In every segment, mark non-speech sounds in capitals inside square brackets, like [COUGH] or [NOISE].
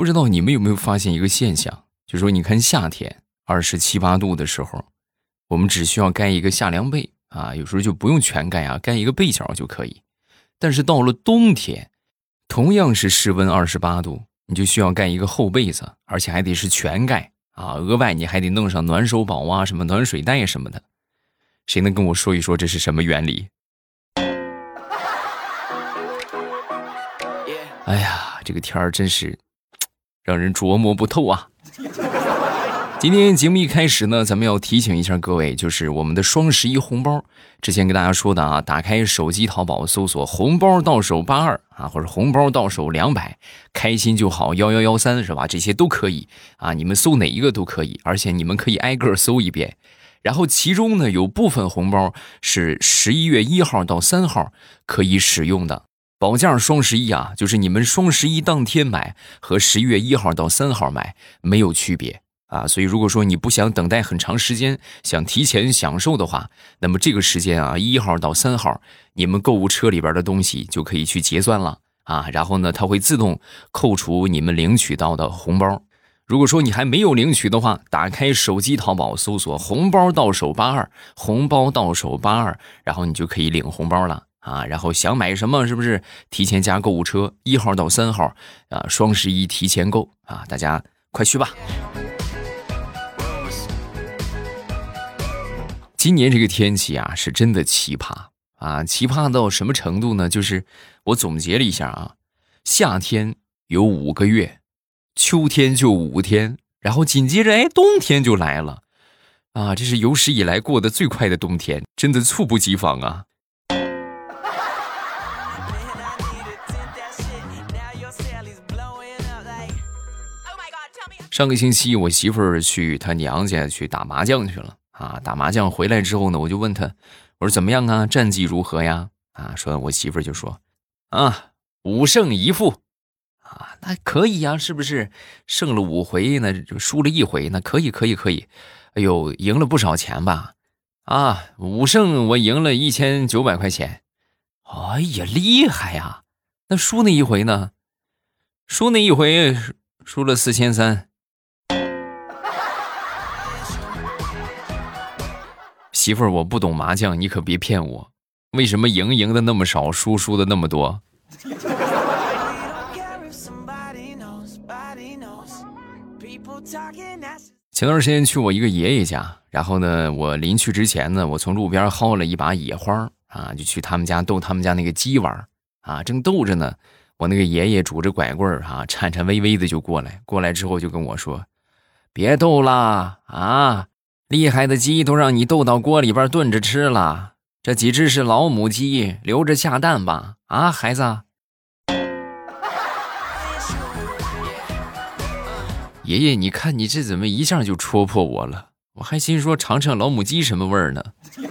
不知道你们有没有发现一个现象，就说你看夏天二十七八度的时候，我们只需要盖一个夏凉被啊，有时候就不用全盖啊，盖一个被角就可以。但是到了冬天，同样是室温二十八度，你就需要盖一个厚被子，而且还得是全盖啊，额外你还得弄上暖手宝啊，什么暖水袋什么的。谁能跟我说一说这是什么原理？哎呀，这个天儿真是让人琢磨不透啊！今天节目一开始呢，咱们要提醒一下各位，就是我们的双十一红包。之前跟大家说的啊，打开手机淘宝搜索“红包到手八二”啊，或者“红包到手两百”，开心就好幺幺幺三是吧？这些都可以啊，你们搜哪一个都可以，而且你们可以挨个搜一遍。然后其中呢，有部分红包是十一月一号到三号可以使用的。保价双十一啊，就是你们双十一当天买和十一月一号到三号买没有区别。啊，所以如果说你不想等待很长时间，想提前享受的话，那么这个时间啊，一号到三号，你们购物车里边的东西就可以去结算了啊。然后呢，它会自动扣除你们领取到的红包。如果说你还没有领取的话，打开手机淘宝搜索“红包到手八二”，红包到手八二，然后你就可以领红包了啊。然后想买什么，是不是提前加购物车？一号到三号啊，双十一提前购啊，大家快去吧。今年这个天气啊，是真的奇葩啊！奇葩到什么程度呢？就是我总结了一下啊，夏天有五个月，秋天就五天，然后紧接着哎，冬天就来了啊！这是有史以来过得最快的冬天，真的猝不及防啊！上个星期我媳妇儿去她娘家去打麻将去了。啊，打麻将回来之后呢，我就问他，我说怎么样啊？战绩如何呀？啊，说我媳妇儿就说，啊，五胜一负，啊，那可以呀，是不是？胜了五回呢，就输了一回，那可以，可以，可以。哎呦，赢了不少钱吧？啊，五胜我赢了一千九百块钱。哎呀，厉害呀！那输那一回呢？输那一回输了四千三。媳妇儿，我不懂麻将，你可别骗我。为什么赢赢的那么少，输输的那么多？前段时间去我一个爷爷家，然后呢，我临去之前呢，我从路边薅了一把野花啊，就去他们家逗他们家那个鸡玩啊。正逗着呢，我那个爷爷拄着拐棍儿哈，颤颤巍巍的就过来，过来之后就跟我说：“别逗啦啊！”厉害的鸡都让你逗到锅里边炖着吃了，这几只是老母鸡，留着下蛋吧？啊，孩子。[LAUGHS] 爷爷，你看你这怎么一下就戳破我了？我还心说尝尝老母鸡什么味儿呢。[LAUGHS]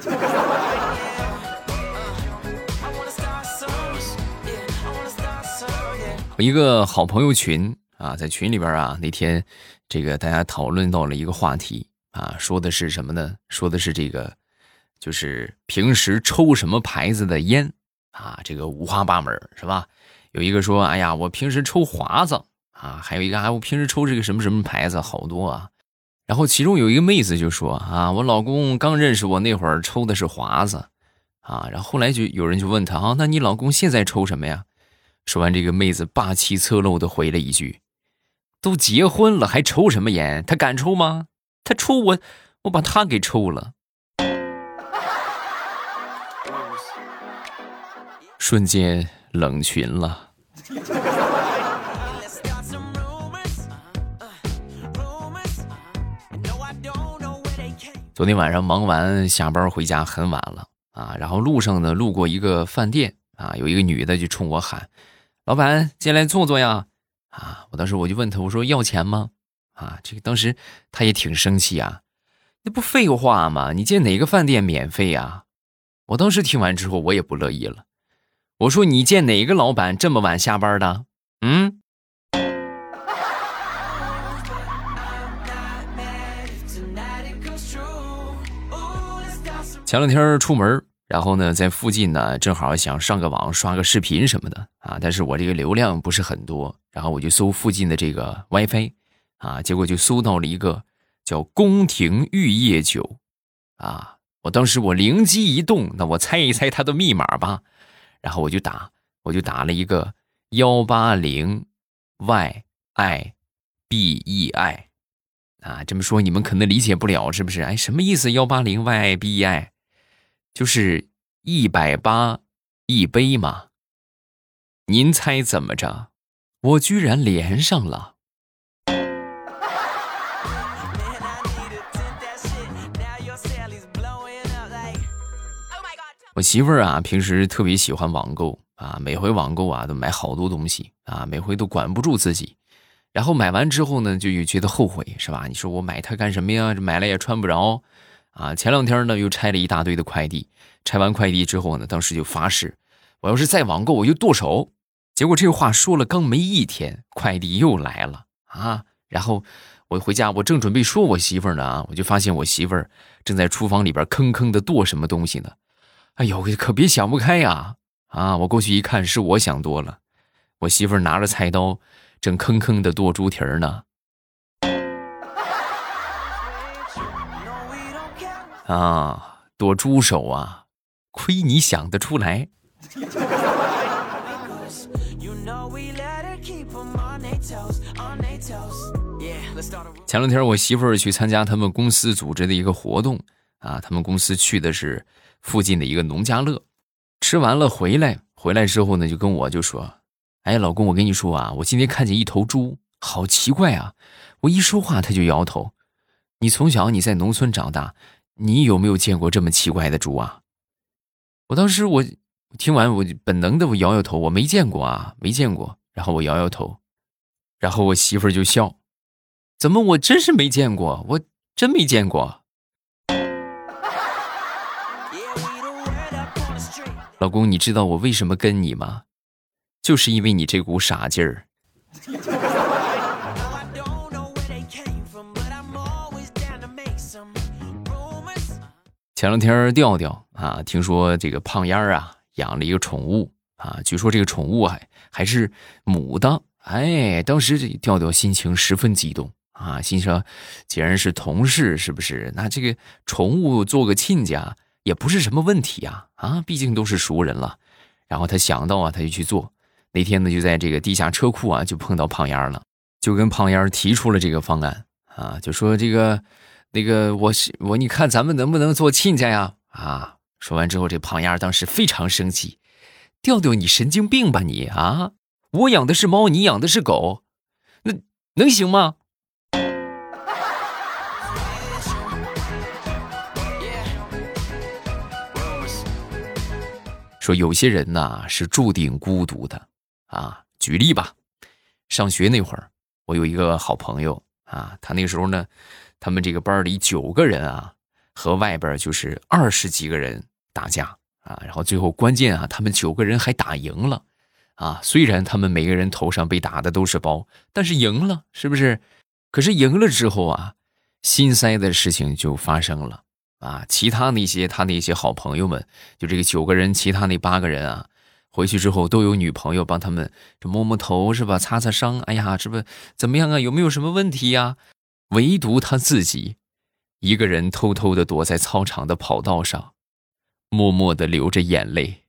我一个好朋友群啊，在群里边啊，那天这个大家讨论到了一个话题。啊，说的是什么呢？说的是这个，就是平时抽什么牌子的烟啊？这个五花八门，是吧？有一个说，哎呀，我平时抽华子啊，还有一个啊，我平时抽这个什么什么牌子，好多啊。然后其中有一个妹子就说啊，我老公刚认识我那会儿抽的是华子啊，然后后来就有人就问他啊，那你老公现在抽什么呀？说完这个妹子霸气侧漏的回了一句，都结婚了还抽什么烟？他敢抽吗？他抽我，我把他给抽了，瞬间冷群了。昨天晚上忙完下班回家很晚了啊，然后路上呢路过一个饭店啊，有一个女的就冲我喊：“老板，进来坐坐呀！”啊，我当时我就问他，我说要钱吗？啊，这个当时他也挺生气啊，那不废话吗？你见哪个饭店免费呀？我当时听完之后，我也不乐意了。我说你见哪个老板这么晚下班的？嗯。前两天出门，然后呢，在附近呢，正好想上个网刷个视频什么的啊，但是我这个流量不是很多，然后我就搜附近的这个 WiFi，啊，结果就搜到了一个叫宫廷玉液酒，啊，我当时我灵机一动，那我猜一猜它的密码吧，然后我就打，我就打了一个幺八零 Y I B E I。啊，这么说你们可能理解不了，是不是？哎，什么意思？幺八零 y i b e i 就是一百八一杯嘛。您猜怎么着？我居然连上了。我媳妇儿啊，平时特别喜欢网购啊，每回网购啊都买好多东西啊，每回都管不住自己。然后买完之后呢，就又觉得后悔，是吧？你说我买它干什么呀？买了也穿不着，啊！前两天呢，又拆了一大堆的快递，拆完快递之后呢，当时就发誓，我要是再网购，我就剁手。结果这话说了刚没一天，快递又来了啊！然后我回家，我正准备说我媳妇儿呢，我就发现我媳妇儿正在厨房里边吭吭的剁什么东西呢。哎呦，可别想不开呀！啊，我过去一看，是我想多了，我媳妇儿拿着菜刀。正吭吭的剁猪蹄儿呢，啊，剁猪手啊，亏你想得出来。前两天我媳妇儿去参加他们公司组织的一个活动啊，他们公司去的是附近的一个农家乐，吃完了回来，回来之后呢，就跟我就说。哎，老公，我跟你说啊，我今天看见一头猪，好奇怪啊！我一说话，他就摇头。你从小你在农村长大，你有没有见过这么奇怪的猪啊？我当时我听完，我本能的我摇摇头，我没见过啊，没见过。然后我摇摇头，然后我媳妇儿就笑，怎么我真是没见过，我真没见过。老公，你知道我为什么跟你吗？就是因为你这股傻劲儿。前两天调调啊，听说这个胖丫啊养了一个宠物啊，据说这个宠物还还是母的。哎，当时这调调心情十分激动啊，心想既然是同事，是不是？那这个宠物做个亲家也不是什么问题呀啊，毕竟都是熟人了。然后他想到啊，他就去做。那天呢，就在这个地下车库啊，就碰到胖丫了，就跟胖丫提出了这个方案啊，就说这个，那个我是我，你看咱们能不能做亲家呀？啊，说完之后，这胖丫当时非常生气，调调你神经病吧你啊！我养的是猫，你养的是狗，那能行吗？说有些人呐是注定孤独的。啊，举例吧，上学那会儿，我有一个好朋友啊，他那时候呢，他们这个班里九个人啊，和外边就是二十几个人打架啊，然后最后关键啊，他们九个人还打赢了啊，虽然他们每个人头上被打的都是包，但是赢了，是不是？可是赢了之后啊，心塞的事情就发生了啊，其他那些他那些好朋友们，就这个九个人，其他那八个人啊。回去之后都有女朋友帮他们这摸摸头是吧？擦擦伤，哎呀，这不怎么样啊？有没有什么问题呀？唯独他自己一个人偷偷的躲在操场的跑道上，默默的流着眼泪。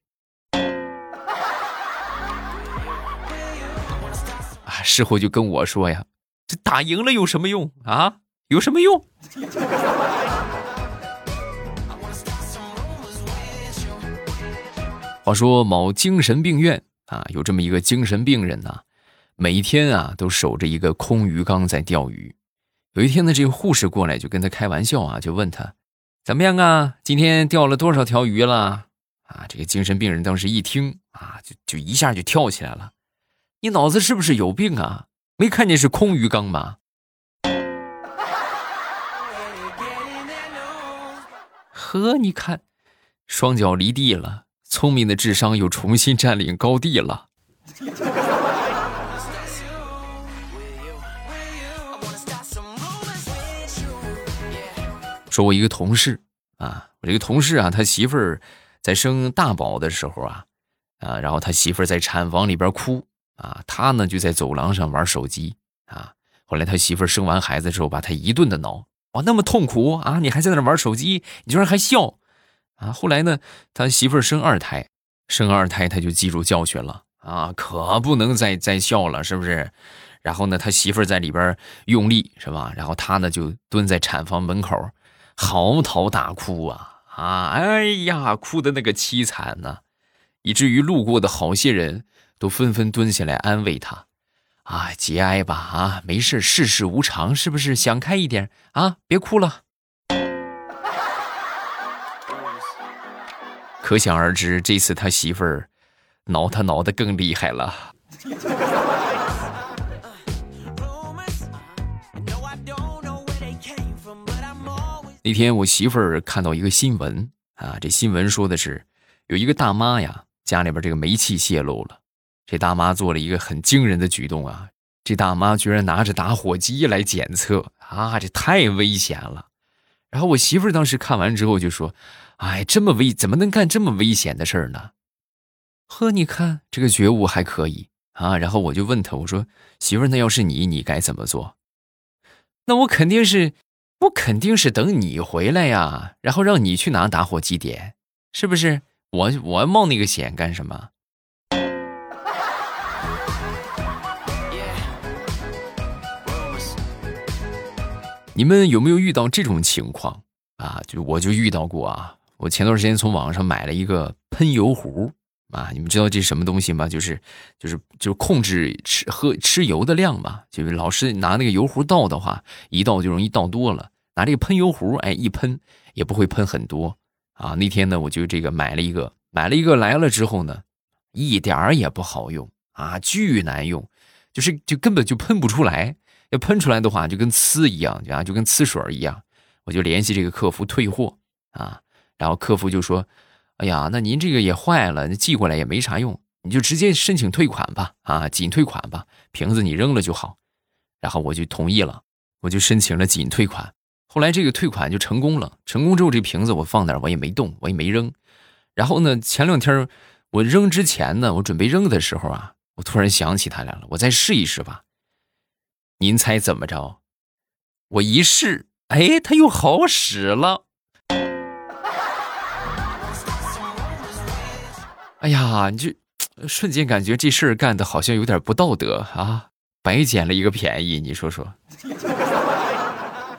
啊，事后就跟我说呀：“这打赢了有什么用啊？有什么用？” [LAUGHS] 话说某精神病院啊，有这么一个精神病人呐，每天啊都守着一个空鱼缸在钓鱼。有一天呢，这个护士过来就跟他开玩笑啊，就问他怎么样啊？今天钓了多少条鱼了？啊，这个精神病人当时一听啊，就就一下就跳起来了。你脑子是不是有病啊？没看见是空鱼缸吗？呵，你看，双脚离地了。聪明的智商又重新占领高地了。说，我一个同事啊，我这个同事啊，他媳妇儿在生大宝的时候啊，啊，然后他媳妇儿在产房里边哭啊，他呢就在走廊上玩手机啊。后来他媳妇儿生完孩子之后，把他一顿的挠，哇，那么痛苦啊！你还在那玩手机，你居然还笑啊！后来呢，他媳妇生二胎，生二胎他就记住教训了啊，可不能再再笑了，是不是？然后呢，他媳妇在里边用力，是吧？然后他呢就蹲在产房门口，嚎啕大哭啊。啊，哎呀，哭的那个凄惨呐，以至于路过的好些人都纷纷蹲下来安慰他，啊，节哀吧，啊，没事，世事无常，是不是？想开一点啊，别哭了。可想而知，这次他媳妇儿挠他挠的更厉害了。[LAUGHS] 那天我媳妇儿看到一个新闻啊，这新闻说的是有一个大妈呀，家里边这个煤气泄漏了，这大妈做了一个很惊人的举动啊，这大妈居然拿着打火机来检测啊，这太危险了。然后我媳妇儿当时看完之后就说：“哎，这么危，怎么能干这么危险的事儿呢？”呵，你看这个觉悟还可以啊。然后我就问他，我说：“媳妇儿，那要是你，你该怎么做？”那我肯定是。我肯定是等你回来呀，然后让你去拿打火机点，是不是？我我冒那个险干什么？你们有没有遇到这种情况啊？就我就遇到过啊。我前段时间从网上买了一个喷油壶啊，你们知道这是什么东西吗？就是就是就是控制吃喝吃油的量嘛。就是老是拿那个油壶倒的话，一倒就容易倒多了。拿这个喷油壶，哎，一喷也不会喷很多啊。那天呢，我就这个买了一个，买了一个来了之后呢，一点儿也不好用啊，巨难用，就是就根本就喷不出来。要喷出来的话，就跟呲一样啊，就跟呲水一样。我就联系这个客服退货啊，然后客服就说：“哎呀，那您这个也坏了，寄过来也没啥用，你就直接申请退款吧，啊，仅退款吧，瓶子你扔了就好。”然后我就同意了，我就申请了仅退款。后来这个退款就成功了，成功之后这瓶子我放那，我也没动，我也没扔。然后呢，前两天我扔之前呢，我准备扔的时候啊，我突然想起它来了，我再试一试吧。您猜怎么着？我一试，哎，它又好使了。哎呀，你就瞬间感觉这事儿干的好像有点不道德啊，白捡了一个便宜，你说说。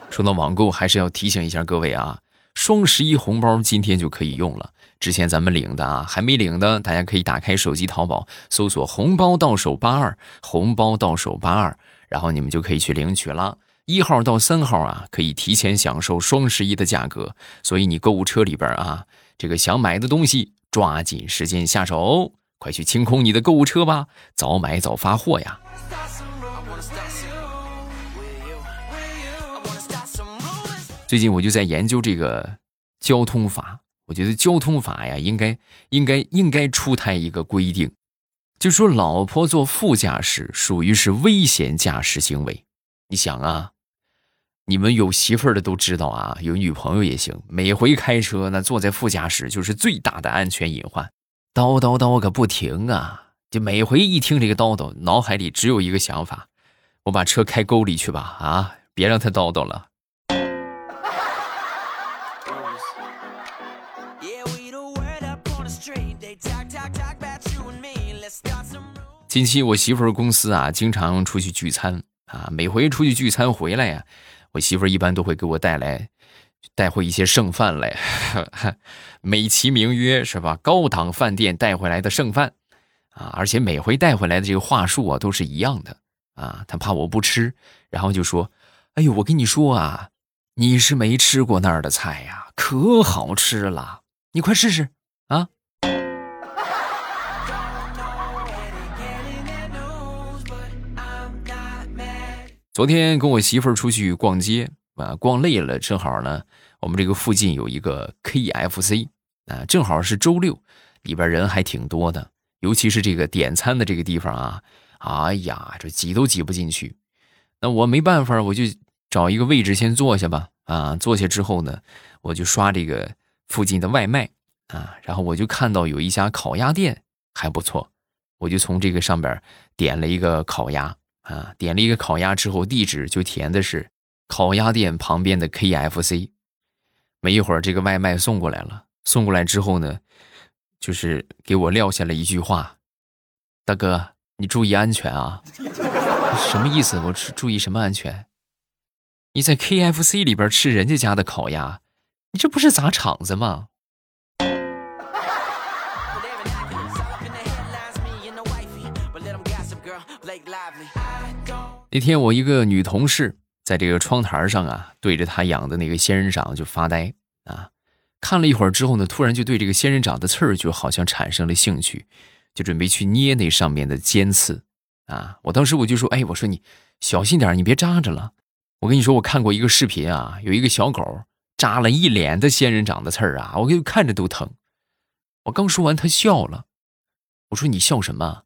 说到网购，还是要提醒一下各位啊，双十一红包今天就可以用了。之前咱们领的啊，还没领的，大家可以打开手机淘宝，搜索“红包到手八二”，红包到手八二，然后你们就可以去领取了。一号到三号啊，可以提前享受双十一的价格。所以你购物车里边啊，这个想买的东西，抓紧时间下手，快去清空你的购物车吧，早买早发货呀。最近我就在研究这个交通法，我觉得交通法呀，应该应该应该出台一个规定，就说老婆坐副驾驶属于是危险驾驶行为。你想啊，你们有媳妇儿的都知道啊，有女朋友也行，每回开车呢坐在副驾驶就是最大的安全隐患，叨叨叨个不停啊！就每回一听这个叨叨，脑海里只有一个想法：我把车开沟里去吧，啊，别让他叨叨了。近期我媳妇儿公司啊，经常出去聚餐啊，每回出去聚餐回来呀，我媳妇儿一般都会给我带来带回一些剩饭来，美其名曰是吧？高档饭店带回来的剩饭啊，而且每回带回来的这个话术啊都是一样的啊，她怕我不吃，然后就说：“哎呦，我跟你说啊，你是没吃过那儿的菜呀，可好吃了，你快试试啊。”昨天跟我媳妇儿出去逛街啊，逛累了，正好呢，我们这个附近有一个 KFC 啊，正好是周六，里边人还挺多的，尤其是这个点餐的这个地方啊，哎呀，这挤都挤不进去。那我没办法，我就找一个位置先坐下吧。啊，坐下之后呢，我就刷这个附近的外卖啊，然后我就看到有一家烤鸭店还不错，我就从这个上边点了一个烤鸭啊，点了一个烤鸭之后，地址就填的是烤鸭店旁边的 KFC。没一会儿，这个外卖送过来了，送过来之后呢，就是给我撂下了一句话：“大哥，你注意安全啊！” [LAUGHS] 什么意思？我注意什么安全？你在 KFC 里边吃人家家的烤鸭，你这不是砸场子吗？那天我一个女同事在这个窗台上啊，对着她养的那个仙人掌就发呆啊，看了一会儿之后呢，突然就对这个仙人掌的刺儿就好像产生了兴趣，就准备去捏那上面的尖刺啊。我当时我就说，哎，我说你小心点，你别扎着了。我跟你说，我看过一个视频啊，有一个小狗扎了一脸的仙人掌的刺儿啊，我给看着都疼。我刚说完，他笑了。我说你笑什么？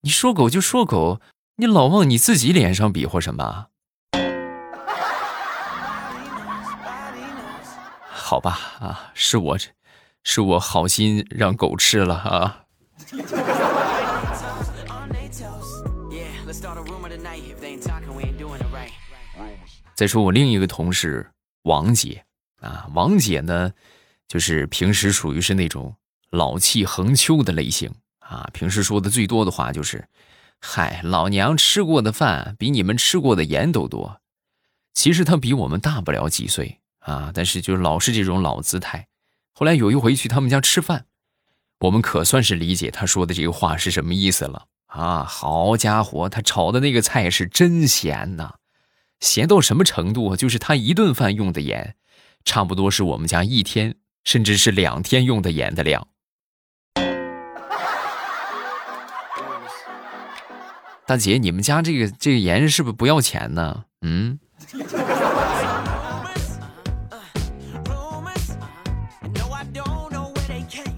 你说狗就说狗。你老往你自己脸上比划什么？好吧，啊，是我，是我好心让狗吃了啊。再说我另一个同事王姐啊，王姐呢，就是平时属于是那种老气横秋的类型啊，平时说的最多的话就是。嗨，老娘吃过的饭比你们吃过的盐都多。其实他比我们大不了几岁啊，但是就老是这种老姿态。后来有一回去他们家吃饭，我们可算是理解他说的这个话是什么意思了啊！好家伙，他炒的那个菜是真咸呐，咸到什么程度？就是他一顿饭用的盐，差不多是我们家一天甚至是两天用的盐的量。大姐，你们家这个这个盐是不是不要钱呢？嗯。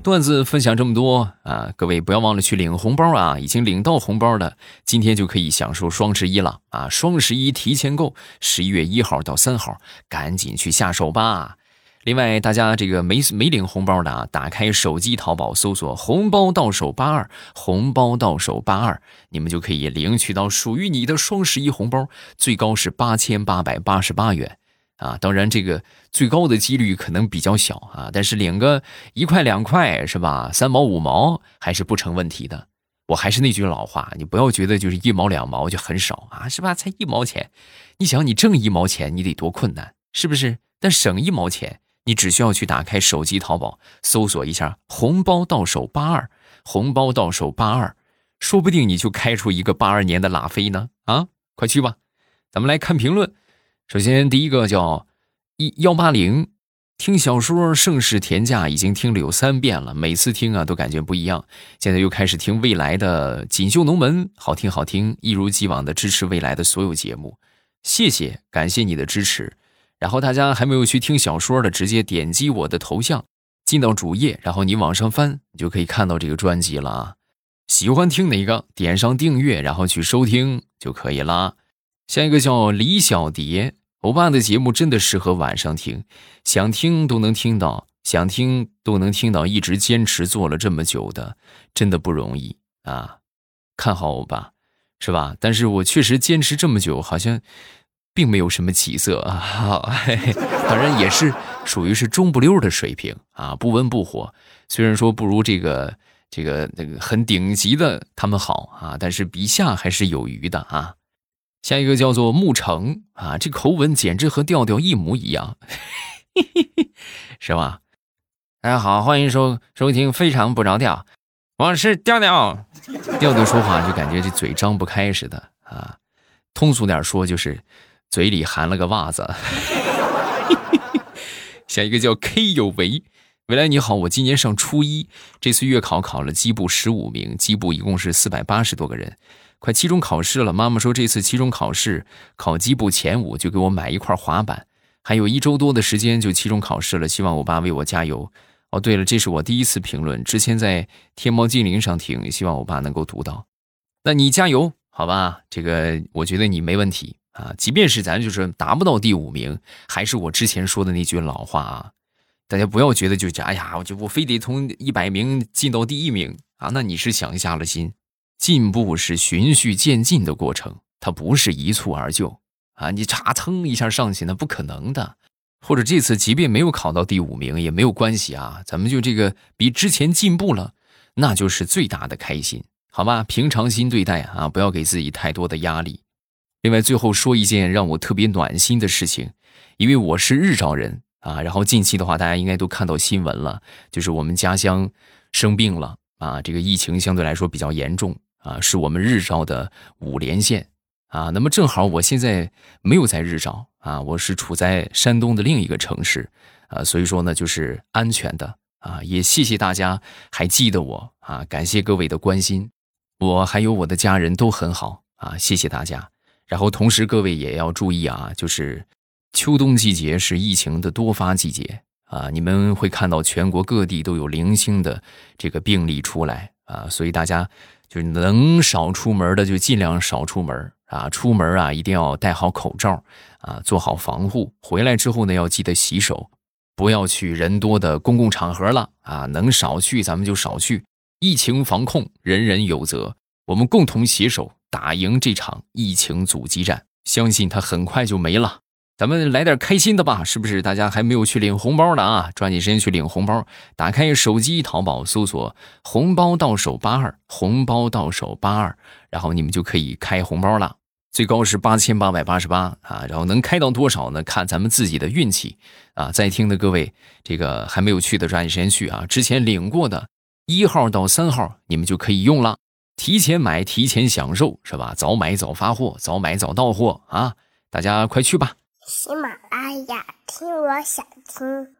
段子分享这么多啊，各位不要忘了去领红包啊！已经领到红包的，今天就可以享受双十一了啊！双十一提前购，十一月一号到三号，赶紧去下手吧。另外，大家这个没没领红包的啊，打开手机淘宝搜索“红包到手八二”，红包到手八二，你们就可以领取到属于你的双十一红包，最高是八千八百八十八元啊！当然，这个最高的几率可能比较小啊，但是领个一块两块是吧？三毛五毛还是不成问题的。我还是那句老话，你不要觉得就是一毛两毛就很少啊，是吧？才一毛钱，你想你挣一毛钱，你得多困难，是不是？但省一毛钱。你只需要去打开手机淘宝，搜索一下“红包到手八二”，红包到手八二，说不定你就开出一个八二年的拉菲呢！啊，快去吧！咱们来看评论。首先，第一个叫一幺八零，听小说《盛世田价》已经听了有三遍了，每次听啊都感觉不一样。现在又开始听未来的《锦绣龙门》，好听好听，一如既往的支持未来的所有节目，谢谢，感谢你的支持。然后大家还没有去听小说的，直接点击我的头像，进到主页，然后你往上翻，你就可以看到这个专辑了啊。喜欢听哪个，点上订阅，然后去收听就可以了。下一个叫李小蝶，欧巴的节目真的适合晚上听，想听都能听到，想听都能听到，一直坚持做了这么久的，真的不容易啊。看好欧巴，是吧？但是我确实坚持这么久，好像。并没有什么起色啊，好当然也是属于是中不溜的水平啊，不温不火。虽然说不如这个这个那个很顶级的他们好啊，但是比下还是有余的啊。下一个叫做沐橙啊，这口吻简直和调调一模一样，是吧？大家好，欢迎收收听《非常不着调》，我是调调，调调说话就感觉这嘴张不开似的啊。通俗点说就是。嘴里含了个袜子，[LAUGHS] 下一个叫 K 有为，未来你好，我今年上初一，这次月考考了基部十五名，基部一共是四百八十多个人，快期中考试了，妈妈说这次期中考试考基部前五就给我买一块滑板，还有一周多的时间就期中考试了，希望我爸为我加油。哦，对了，这是我第一次评论，之前在天猫精灵上听，希望我爸能够读到，那你加油好吧，这个我觉得你没问题。啊，即便是咱就是达不到第五名，还是我之前说的那句老话啊，大家不要觉得就哎呀，我就我非得从一百名进到第一名啊，那你是想下了心。进步是循序渐进的过程，它不是一蹴而就啊！你嚓蹭一下上去，那不可能的。或者这次即便没有考到第五名也没有关系啊，咱们就这个比之前进步了，那就是最大的开心，好吧？平常心对待啊，不要给自己太多的压力。另外，最后说一件让我特别暖心的事情，因为我是日照人啊。然后近期的话，大家应该都看到新闻了，就是我们家乡生病了啊，这个疫情相对来说比较严重。啊，是我们日照的五连县啊。那么正好我现在没有在日照啊，我是处在山东的另一个城市啊，所以说呢就是安全的啊。也谢谢大家还记得我啊，感谢各位的关心，我还有我的家人都很好啊，谢谢大家。然后同时各位也要注意啊，就是秋冬季节是疫情的多发季节啊，你们会看到全国各地都有零星的这个病例出来啊，所以大家。就是能少出门的就尽量少出门啊，出门啊一定要戴好口罩啊，做好防护。回来之后呢，要记得洗手，不要去人多的公共场合了啊，能少去咱们就少去。疫情防控，人人有责，我们共同携手打赢这场疫情阻击战，相信它很快就没了。咱们来点开心的吧，是不是？大家还没有去领红包的啊，抓紧时间去领红包。打开手机淘宝搜索“红包到手八二”，红包到手八二，然后你们就可以开红包了，最高是八千八百八十八啊。然后能开到多少呢？看咱们自己的运气啊。在听的各位，这个还没有去的抓紧时间去啊。之前领过的一号到三号，你们就可以用了，提前买提前享受是吧？早买早发货，早买早到货啊！大家快去吧。喜马拉雅，听我想听。